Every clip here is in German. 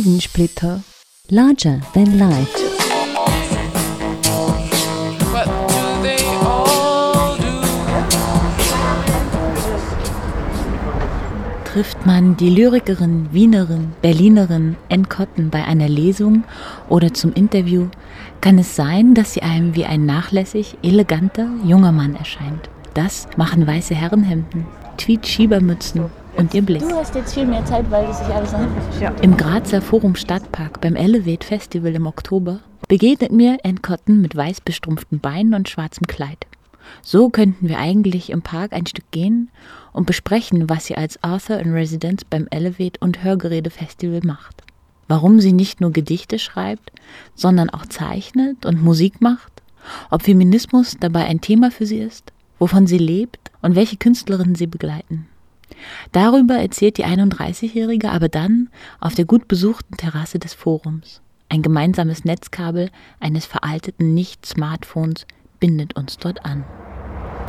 Sidensplitter. Larger than life. Trifft man die Lyrikerin, Wienerin, Berlinerin Ann Cotton bei einer Lesung oder zum Interview, kann es sein, dass sie einem wie ein nachlässig, eleganter, junger Mann erscheint. Das machen weiße Herrenhemden, Tweed-Schiebermützen und ihr Blick. Du hast jetzt viel mehr Zeit, weil das sich alles verschiebt. Im Grazer Forum Stadtpark beim Elevate Festival im Oktober begegnet mir Ann Cotton mit weiß bestrumpften Beinen und schwarzem Kleid. So könnten wir eigentlich im Park ein Stück gehen und besprechen, was sie als Author in Residence beim Elevate und Hörgerede Festival macht. Warum sie nicht nur Gedichte schreibt, sondern auch zeichnet und Musik macht, ob Feminismus dabei ein Thema für sie ist, wovon sie lebt und welche Künstlerinnen sie begleiten. Darüber erzählt die 31-Jährige aber dann auf der gut besuchten Terrasse des Forums. Ein gemeinsames Netzkabel eines veralteten Nicht-Smartphones bindet uns dort an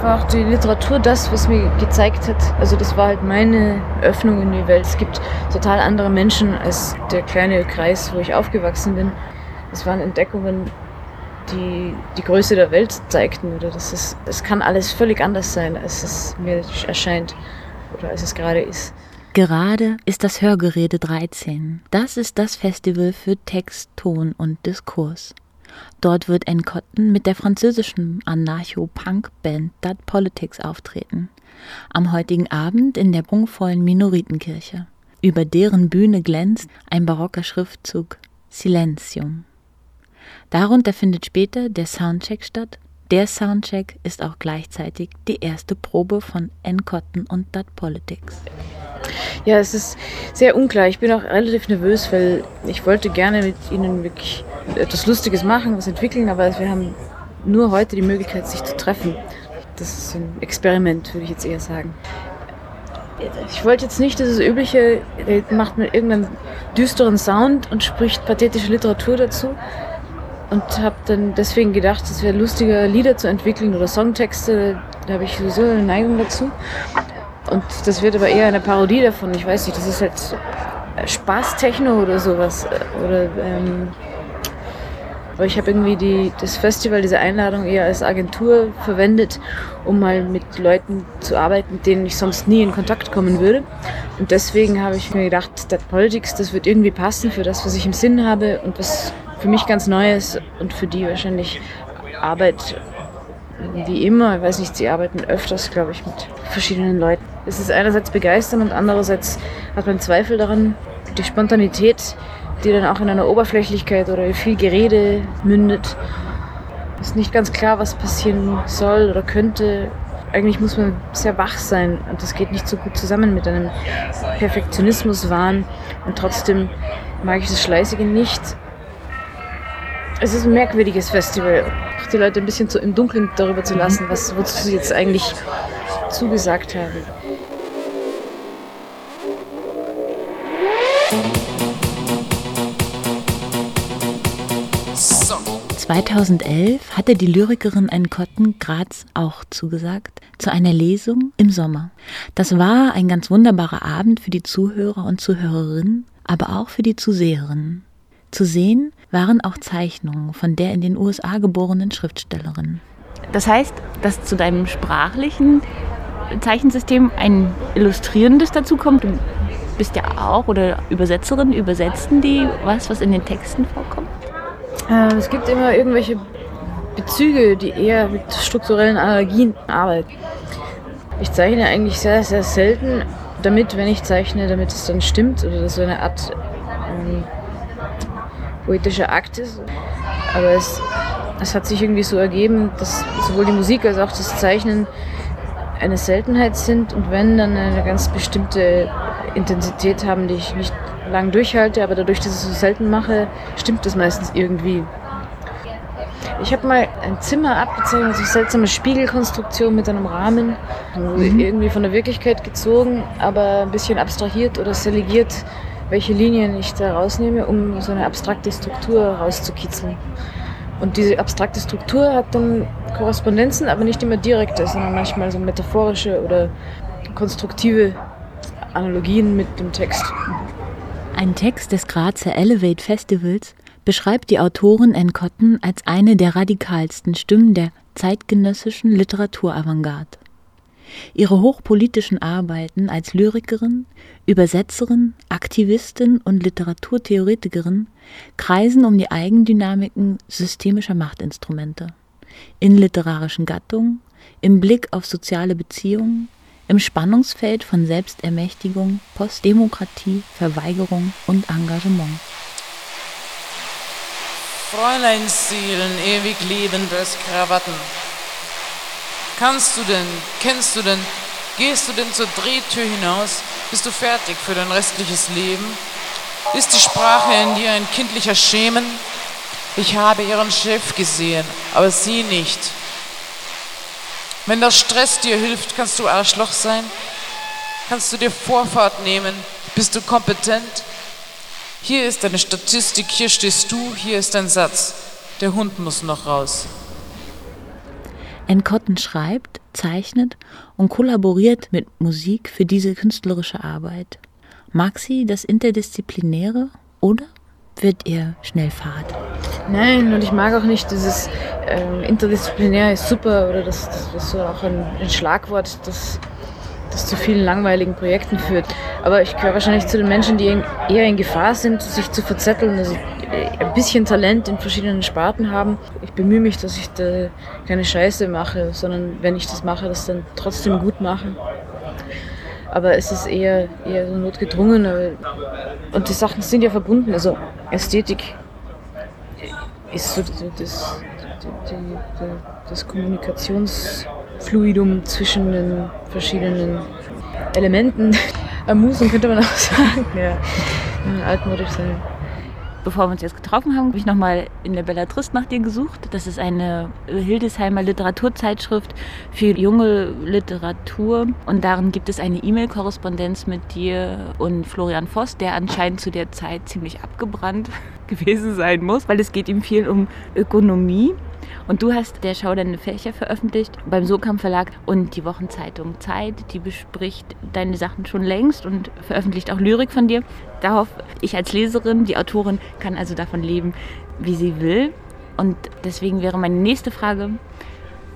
auch die Literatur das, was mir gezeigt hat. Also das war halt meine Öffnung in die Welt. Es gibt total andere Menschen als der kleine Kreis, wo ich aufgewachsen bin. Es waren Entdeckungen, die die Größe der Welt zeigten. Oder das, ist, das kann alles völlig anders sein, als es mir erscheint oder als es gerade ist. Gerade ist das Hörgerede 13. Das ist das Festival für Text, Ton und Diskurs. Dort wird Anne Cotton mit der französischen Anarcho-Punk-Band Dad Politics auftreten. Am heutigen Abend in der prunkvollen Minoritenkirche. Über deren Bühne glänzt ein barocker Schriftzug Silentium. Darunter findet später der Soundcheck statt. Der Soundcheck ist auch gleichzeitig die erste Probe von Anne Cotton und Dad Politics. Ja, es ist sehr unklar. Ich bin auch relativ nervös, weil ich wollte gerne mit Ihnen wirklich etwas Lustiges machen, was entwickeln, aber wir haben nur heute die Möglichkeit, sich zu treffen. Das ist ein Experiment, würde ich jetzt eher sagen. Ich wollte jetzt nicht das übliche, macht mir irgendeinen düsteren Sound und spricht pathetische Literatur dazu. Und habe dann deswegen gedacht, es wäre lustiger, Lieder zu entwickeln oder Songtexte. Da habe ich sowieso eine Neigung dazu. Und das wird aber eher eine Parodie davon. Ich weiß nicht, das ist halt Spaß-Techno oder sowas. Oder ähm, aber ich habe irgendwie die, das Festival, diese Einladung eher als Agentur verwendet, um mal mit Leuten zu arbeiten, mit denen ich sonst nie in Kontakt kommen würde. Und deswegen habe ich mir gedacht, That Politics, das wird irgendwie passen für das, was ich im Sinn habe und was für mich ganz neu ist und für die wahrscheinlich Arbeit wie immer. Ich weiß nicht, sie arbeiten öfters, glaube ich, mit verschiedenen Leuten. Es ist einerseits begeistern und andererseits hat man Zweifel daran. Die Spontanität die dann auch in einer Oberflächlichkeit oder viel Gerede mündet. Ist nicht ganz klar, was passieren soll oder könnte. Eigentlich muss man sehr wach sein und das geht nicht so gut zusammen mit einem Perfektionismuswahn und trotzdem mag ich das Schleißige nicht. Es ist ein merkwürdiges Festival, die Leute ein bisschen zu, im Dunkeln darüber zu lassen, was, wozu sie jetzt eigentlich zugesagt haben. 2011 hatte die Lyrikerin Anne Cotton Graz auch zugesagt zu einer Lesung im Sommer. Das war ein ganz wunderbarer Abend für die Zuhörer und Zuhörerinnen, aber auch für die Zuseherinnen. Zu sehen waren auch Zeichnungen von der in den USA geborenen Schriftstellerin. Das heißt, dass zu deinem sprachlichen Zeichensystem ein illustrierendes dazukommt. Du bist ja auch oder Übersetzerin, übersetzen die was, was in den Texten vorkommt? Äh, es gibt immer irgendwelche Bezüge, die eher mit strukturellen Allergien arbeiten. Ich zeichne eigentlich sehr, sehr selten damit, wenn ich zeichne, damit es dann stimmt oder so eine Art ähm, poetischer Akt ist. Aber es, es hat sich irgendwie so ergeben, dass sowohl die Musik als auch das Zeichnen eine Seltenheit sind und wenn, dann eine ganz bestimmte Intensität haben, die ich nicht lang durchhalte, aber dadurch, dass ich es so selten mache, stimmt das meistens irgendwie. Ich habe mal ein Zimmer abgezeichnet, so eine seltsame Spiegelkonstruktion mit einem Rahmen, mhm. irgendwie von der Wirklichkeit gezogen, aber ein bisschen abstrahiert oder selegiert, welche Linien ich da rausnehme, um so eine abstrakte Struktur rauszukitzeln. Und diese abstrakte Struktur hat dann Korrespondenzen, aber nicht immer direkte, sondern manchmal so metaphorische oder konstruktive Analogien mit dem Text. Ein Text des Grazer Elevate Festivals beschreibt die Autorin Anne Cotton als eine der radikalsten Stimmen der zeitgenössischen Literaturavantgarde. Ihre hochpolitischen Arbeiten als Lyrikerin, Übersetzerin, Aktivistin und Literaturtheoretikerin kreisen um die Eigendynamiken systemischer Machtinstrumente in literarischen Gattungen, im Blick auf soziale Beziehungen, im Spannungsfeld von Selbstermächtigung, Postdemokratie, Verweigerung und Engagement. Fräuleinstielen, ewig liebendes Krawatten. Kannst du denn, kennst du denn, gehst du denn zur Drehtür hinaus? Bist du fertig für dein restliches Leben? Ist die Sprache in dir ein kindlicher Schemen? Ich habe ihren Chef gesehen, aber sie nicht. Wenn der Stress dir hilft, kannst du Arschloch sein? Kannst du dir Vorfahrt nehmen? Bist du kompetent? Hier ist deine Statistik, hier stehst du, hier ist dein Satz. Der Hund muss noch raus. Cotton schreibt, zeichnet und kollaboriert mit Musik für diese künstlerische Arbeit. Mag sie das Interdisziplinäre oder wird ihr schnell fad? Nein, und ich mag auch nicht dieses ähm, interdisziplinär ist super oder das, das ist so auch ein, ein Schlagwort, das, das zu vielen langweiligen Projekten führt. Aber ich gehöre wahrscheinlich zu den Menschen, die eher in Gefahr sind, sich zu verzetteln, sie ein bisschen Talent in verschiedenen Sparten haben. Ich bemühe mich, dass ich da keine Scheiße mache, sondern wenn ich das mache, das dann trotzdem gut mache. Aber es ist eher, eher so notgedrungen. Und die Sachen sind ja verbunden. Also Ästhetik ist so das, das, das Kommunikationsfluidum zwischen den verschiedenen Elementen. Amusen könnte man auch sagen. Ja, altmodisch sein. Bevor wir uns jetzt getroffen haben, habe ich nochmal in der Bellatrist nach dir gesucht. Das ist eine Hildesheimer Literaturzeitschrift für junge Literatur. Und darin gibt es eine E-Mail-Korrespondenz mit dir und Florian Voss, der anscheinend zu der Zeit ziemlich abgebrannt gewesen sein muss, weil es geht ihm viel um Ökonomie. Und du hast der Schau deine Fächer veröffentlicht beim Sokam Verlag und die Wochenzeitung Zeit, die bespricht deine Sachen schon längst und veröffentlicht auch Lyrik von dir. Darauf ich als Leserin, die Autorin, kann also davon leben, wie sie will. Und deswegen wäre meine nächste Frage,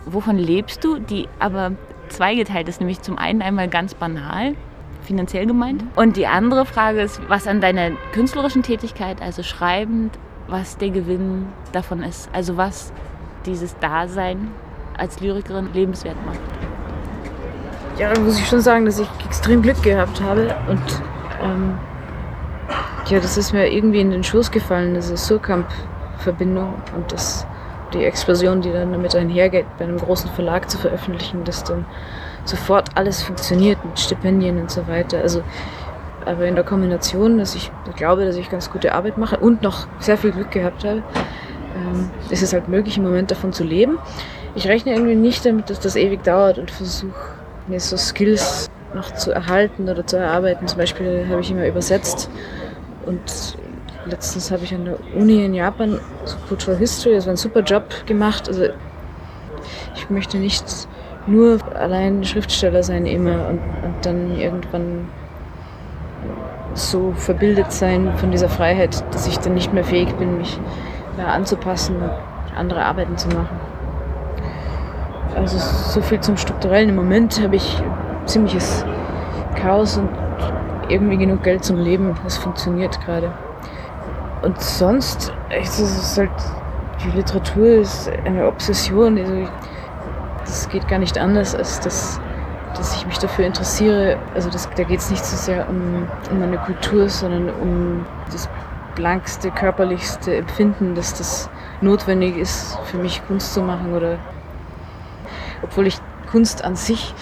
wovon lebst du, die aber zweigeteilt ist, nämlich zum einen einmal ganz banal, finanziell gemeint. Und die andere Frage ist, was an deiner künstlerischen Tätigkeit, also schreibend, was der Gewinn davon ist. Also was dieses Dasein als Lyrikerin lebenswert macht. Ja, da muss ich schon sagen, dass ich extrem Glück gehabt habe und ähm, ja, das ist mir irgendwie in den Schoß gefallen, diese Surkamp-Verbindung und das, die Explosion, die dann damit einhergeht, bei einem großen Verlag zu veröffentlichen, dass dann sofort alles funktioniert mit Stipendien und so weiter. Also aber in der Kombination, dass ich glaube, dass ich ganz gute Arbeit mache und noch sehr viel Glück gehabt habe, ähm, ist es halt möglich, im Moment davon zu leben. Ich rechne irgendwie nicht damit, dass das ewig dauert und versuche mir so Skills noch zu erhalten oder zu erarbeiten. Zum Beispiel habe ich immer übersetzt und letztens habe ich an der Uni in Japan so Cultural History, das war ein super Job gemacht. Also ich möchte nicht nur allein Schriftsteller sein immer und, und dann irgendwann so verbildet sein von dieser Freiheit, dass ich dann nicht mehr fähig bin, mich ja, anzupassen und andere Arbeiten zu machen. Also so viel zum Strukturellen. Im Moment habe ich ziemliches Chaos und irgendwie genug Geld zum Leben. Das funktioniert gerade. Und sonst, es ist halt, die Literatur ist eine Obsession. Also das geht gar nicht anders, als dass, dass ich mich dafür interessiere. Also das, da geht es nicht so sehr um, um eine Kultur, sondern um das blankste, körperlichste Empfinden, dass das notwendig ist, für mich Kunst zu machen oder obwohl ich Kunst an sich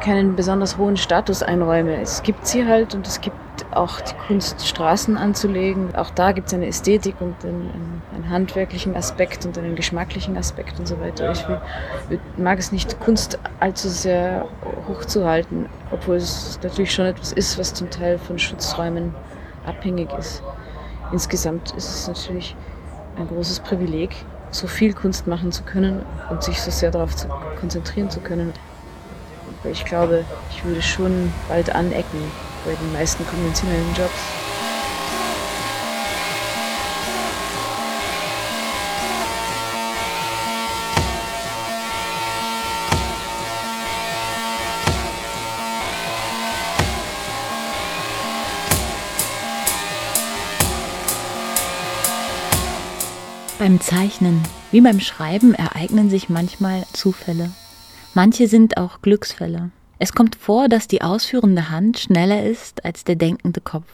keinen besonders hohen Status einräume. Es gibt sie halt und es gibt auch die Kunst, Straßen anzulegen. Auch da gibt es eine Ästhetik und einen, einen, handwerklichen Aspekt und einen geschmacklichen Aspekt und so weiter. Ich will, mag es nicht, Kunst allzu sehr hochzuhalten, obwohl es natürlich schon etwas ist, was zum Teil von Schutzräumen abhängig ist insgesamt ist es natürlich ein großes Privileg, so viel Kunst machen zu können und sich so sehr darauf zu konzentrieren zu können. Aber ich glaube, ich würde schon bald anecken bei den meisten konventionellen Jobs. Beim Zeichnen wie beim Schreiben ereignen sich manchmal Zufälle. Manche sind auch Glücksfälle. Es kommt vor, dass die ausführende Hand schneller ist als der denkende Kopf.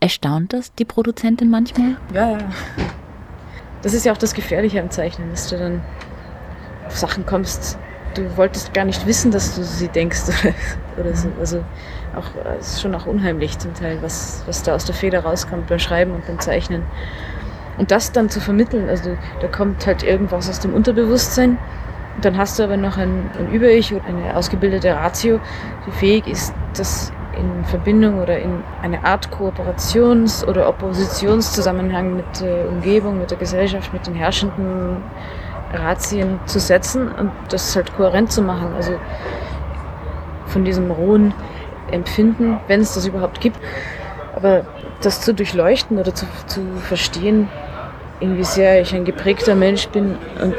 Erstaunt das die Produzentin manchmal? Ja, ja. Das ist ja auch das Gefährliche am Zeichnen, dass du dann auf Sachen kommst, du wolltest gar nicht wissen, dass du sie denkst oder, so. Also auch, es ist schon auch unheimlich zum Teil, was, was da aus der Feder rauskommt beim Schreiben und beim Zeichnen. Und das dann zu vermitteln, also da kommt halt irgendwas aus dem Unterbewusstsein. Und dann hast du aber noch ein, ein Über-Ich oder eine ausgebildete Ratio, die fähig ist, das in Verbindung oder in eine Art Kooperations- oder Oppositionszusammenhang mit der Umgebung, mit der Gesellschaft, mit den herrschenden Ratien zu setzen und das halt kohärent zu machen. Also von diesem rohen Empfinden, wenn es das überhaupt gibt. Aber das zu durchleuchten oder zu, zu verstehen, wie sehr ich ein geprägter Mensch bin und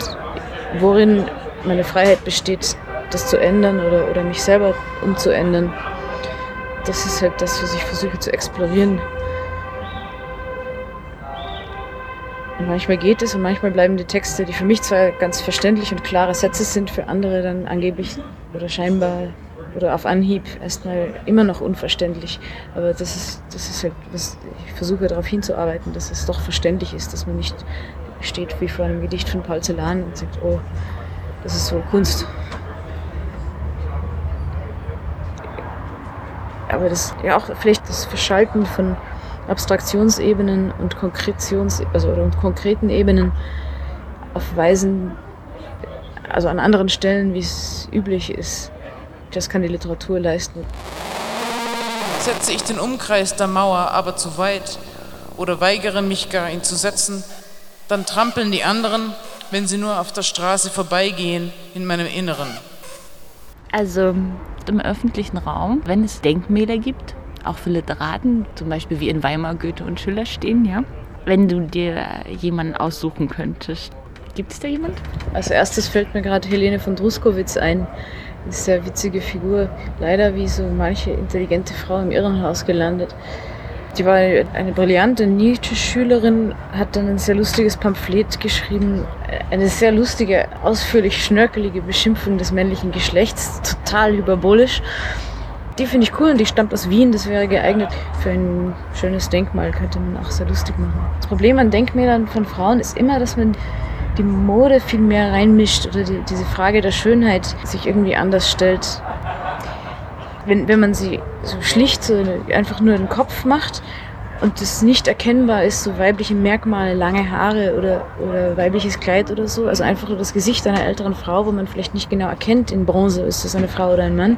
worin meine Freiheit besteht, das zu ändern oder, oder mich selber umzuändern. Das ist halt das, was ich versuche zu explorieren. Und manchmal geht es und manchmal bleiben die Texte, die für mich zwar ganz verständlich und klare Sätze sind, für andere dann angeblich oder scheinbar oder auf Anhieb erstmal immer noch unverständlich. Aber das ist, das ist halt, was ich versuche darauf hinzuarbeiten, dass es doch verständlich ist, dass man nicht steht wie vor einem Gedicht von Paul Celan und sagt, oh, das ist so Kunst. Aber das ja auch vielleicht das Verschalten von Abstraktionsebenen und Konkretions, also oder konkreten Ebenen auf Weisen, also an anderen Stellen, wie es üblich ist. Das kann die Literatur leisten. Setze ich den Umkreis der Mauer aber zu weit oder weigere mich gar, ihn zu setzen, dann trampeln die anderen, wenn sie nur auf der Straße vorbeigehen, in meinem Inneren. Also im öffentlichen Raum, wenn es Denkmäler gibt, auch für Literaten, zum Beispiel wie in Weimar Goethe und Schiller stehen, ja. Wenn du dir jemanden aussuchen könntest, gibt es da jemand? Als erstes fällt mir gerade Helene von Druskowitz ein. Sehr witzige Figur. Leider wie so manche intelligente Frau im Irrenhaus gelandet. Die war eine brillante Nietzsche-Schülerin, hat dann ein sehr lustiges Pamphlet geschrieben, eine sehr lustige, ausführlich schnörkelige Beschimpfung des männlichen Geschlechts, total hyperbolisch. Die finde ich cool und die stammt aus Wien. Das wäre geeignet für ein schönes Denkmal, könnte man auch sehr lustig machen. Das Problem an Denkmälern von Frauen ist immer, dass man die Mode viel mehr reinmischt oder die, diese Frage der Schönheit sich irgendwie anders stellt. Wenn, wenn man sie so schlicht so einfach nur den Kopf macht und das nicht erkennbar ist, so weibliche Merkmale, lange Haare oder, oder weibliches Kleid oder so, also einfach das Gesicht einer älteren Frau, wo man vielleicht nicht genau erkennt, in Bronze ist das eine Frau oder ein Mann,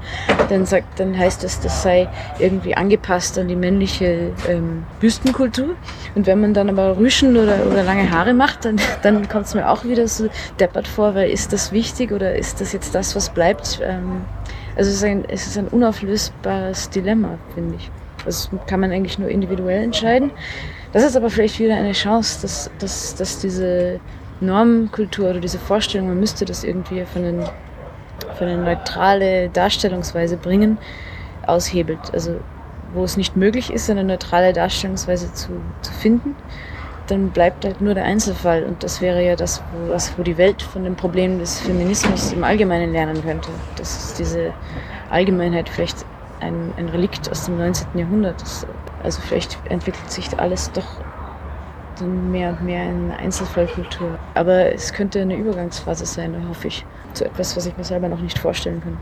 dann sagt, dann heißt das, das sei irgendwie angepasst an die männliche ähm, Büstenkultur. Und wenn man dann aber Rüschen oder, oder lange Haare macht, dann, dann kommt es mir auch wieder so deppert vor, weil ist das wichtig oder ist das jetzt das, was bleibt? Ähm, also es ist, ein, es ist ein unauflösbares Dilemma, finde ich. Das kann man eigentlich nur individuell entscheiden. Das ist aber vielleicht wieder eine Chance, dass, dass, dass diese Normkultur oder diese Vorstellung, man müsste das irgendwie für, einen, für eine neutrale Darstellungsweise bringen, aushebelt. Also wo es nicht möglich ist, eine neutrale Darstellungsweise zu, zu finden, dann bleibt halt nur der Einzelfall. Und das wäre ja das, wo, was, wo die Welt von den Problemen des Feminismus im Allgemeinen lernen könnte. Dass diese Allgemeinheit vielleicht ein, ein Relikt aus dem 19. Jahrhundert. Das, also vielleicht entwickelt sich alles doch dann mehr und mehr in Einzelfallkultur. Aber es könnte eine Übergangsphase sein, hoffe ich, zu etwas, was ich mir selber noch nicht vorstellen kann.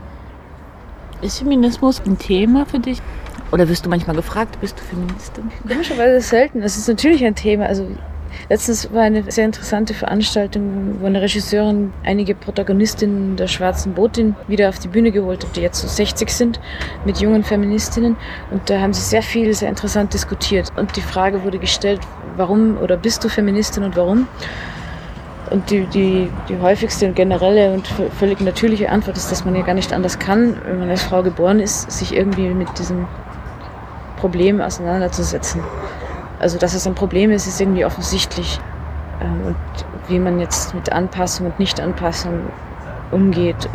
Ist Feminismus ein Thema für dich? Oder wirst du manchmal gefragt, bist du Feministin? Komischerweise selten. Es ist natürlich ein Thema. Also Letztens war eine sehr interessante Veranstaltung, wo eine Regisseurin einige Protagonistinnen der Schwarzen Botin wieder auf die Bühne geholt hat, die jetzt so 60 sind, mit jungen Feministinnen. Und da haben sie sehr viel, sehr interessant diskutiert. Und die Frage wurde gestellt, warum oder bist du Feministin und warum? Und die, die, die häufigste und generelle und völlig natürliche Antwort ist, dass man ja gar nicht anders kann, wenn man als Frau geboren ist, sich irgendwie mit diesem Problem auseinanderzusetzen. Also, dass es ein Problem ist, ist irgendwie offensichtlich. Ähm, und wie man jetzt mit Anpassung und Nicht-Anpassung umgeht.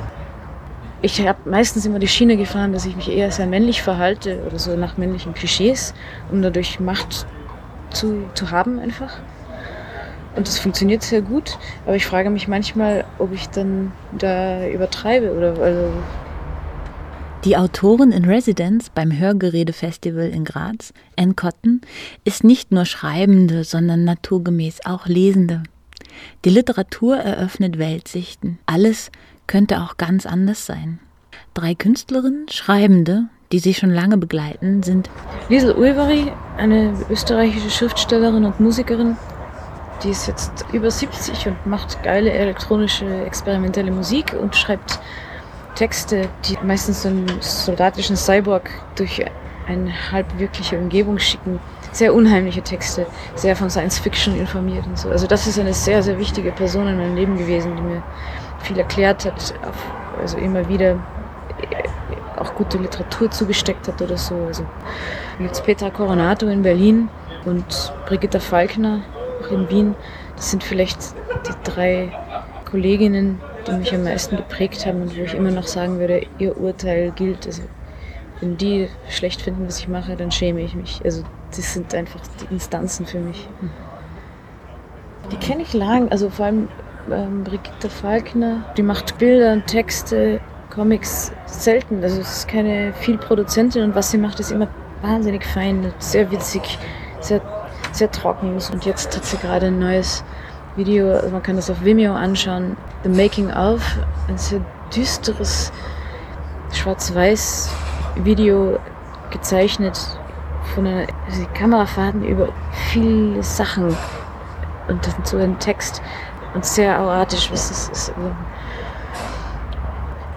Ich habe meistens immer die Schiene gefahren, dass ich mich eher sehr männlich verhalte oder so nach männlichen Klischees, um dadurch Macht zu, zu haben einfach. Und das funktioniert sehr gut, aber ich frage mich manchmal, ob ich dann da übertreibe oder also die Autorin in Residence beim Hörgerädefestival in Graz, Anne Cotton, ist nicht nur Schreibende, sondern naturgemäß auch Lesende. Die Literatur eröffnet Weltsichten. Alles könnte auch ganz anders sein. Drei Künstlerinnen, Schreibende, die sie schon lange begleiten, sind Liesel Ulveri, eine österreichische Schriftstellerin und Musikerin, die ist jetzt über 70 und macht geile elektronische experimentelle Musik und schreibt Texte, die meistens so einen soldatischen Cyborg durch eine halb wirkliche Umgebung schicken. Sehr unheimliche Texte, sehr von Science Fiction informiert und so. Also das ist eine sehr, sehr wichtige Person in meinem Leben gewesen, die mir viel erklärt hat, also immer wieder auch gute Literatur zugesteckt hat oder so. Also es Petra Coronato in Berlin und Brigitta Falkner auch in Wien. Das sind vielleicht die drei Kolleginnen, die mich am meisten geprägt haben und wo ich immer noch sagen würde, ihr Urteil gilt. Also wenn die schlecht finden, was ich mache, dann schäme ich mich. Also das sind einfach die Instanzen für mich. Die kenne ich lang, also vor allem ähm, Brigitte Falkner, die macht Bilder, Texte, Comics selten. Also es ist keine viel Produzentin und was sie macht, ist immer wahnsinnig fein, sehr witzig, sehr, sehr trocken. Und jetzt hat sie gerade ein neues Video, also man kann das auf Vimeo anschauen, The Making of, ein sehr düsteres schwarz-weiß Video gezeichnet von einer also Kamerafahrten über viele Sachen und dann so ein Text und sehr auratisch. Was ist, ist, also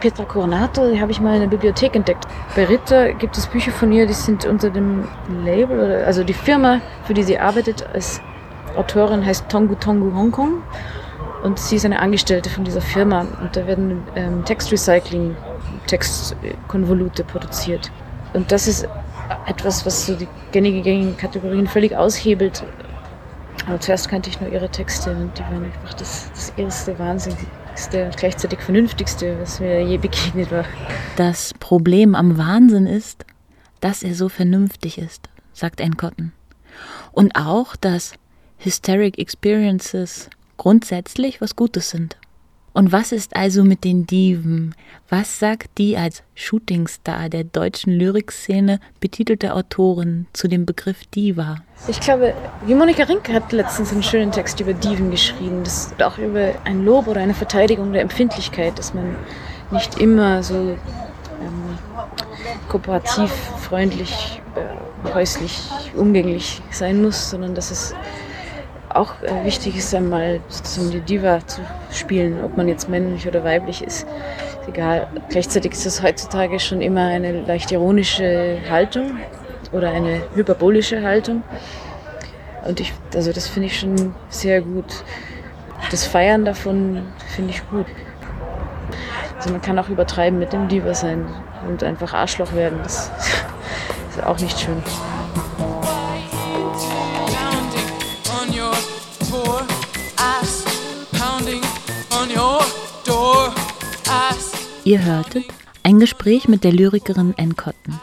Petra Coronato, die habe ich mal in der Bibliothek entdeckt. Bei Ritter gibt es Bücher von ihr, die sind unter dem Label, also die Firma, für die sie arbeitet als Autorin heißt Tongu Tongu Hongkong und sie ist eine Angestellte von dieser Firma und da werden ähm, Textrecycling, Textkonvolute produziert. Und das ist etwas, was so die gängige, gängigen Kategorien völlig aushebelt. Aber zuerst kannte ich nur ihre Texte und die waren einfach das, das erste Wahnsinnigste und gleichzeitig Vernünftigste, was mir je begegnet war. Das Problem am Wahnsinn ist, dass er so vernünftig ist, sagt Anne Cotton. Und auch, dass Hysteric Experiences grundsätzlich was Gutes sind. Und was ist also mit den Diven? Was sagt die als Shootingstar der deutschen Lyrikszene betitelte Autorin zu dem Begriff Diva? Ich glaube, wie Monika Rinke hat letztens einen schönen Text über Diven geschrieben. Das ist auch über ein Lob oder eine Verteidigung der Empfindlichkeit, dass man nicht immer so ähm, kooperativ, freundlich, äh, häuslich, umgänglich sein muss, sondern dass es auch äh, wichtig ist, einmal sozusagen die Diva zu spielen, ob man jetzt männlich oder weiblich ist. egal. Gleichzeitig ist das heutzutage schon immer eine leicht ironische Haltung oder eine hyperbolische Haltung. Und ich, also das finde ich schon sehr gut. Das Feiern davon finde ich gut. Also man kann auch übertreiben mit dem Diva sein und einfach Arschloch werden. Das ist auch nicht schön. Ihr hörtet ein Gespräch mit der Lyrikerin Ann Cotton.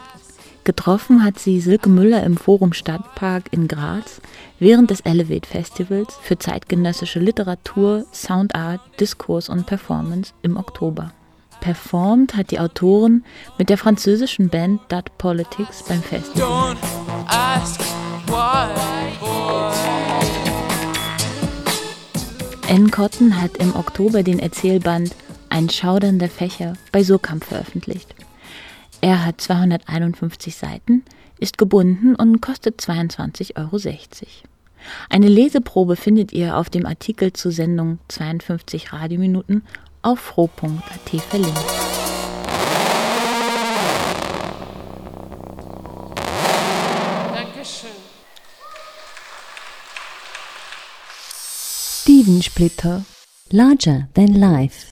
Getroffen hat sie Silke Müller im Forum Stadtpark in Graz während des Elevate Festivals für zeitgenössische Literatur, Soundart, Diskurs und Performance im Oktober. Performt hat die Autorin mit der französischen Band Dot Politics beim Festival. Ann Cotton hat im Oktober den Erzählband ein schaudernder Fächer bei Surkamp veröffentlicht. Er hat 251 Seiten, ist gebunden und kostet 22,60 Euro. Eine Leseprobe findet ihr auf dem Artikel zur Sendung 52 Radiominuten auf froh.at verlinkt. Steven Splitter Larger Than Life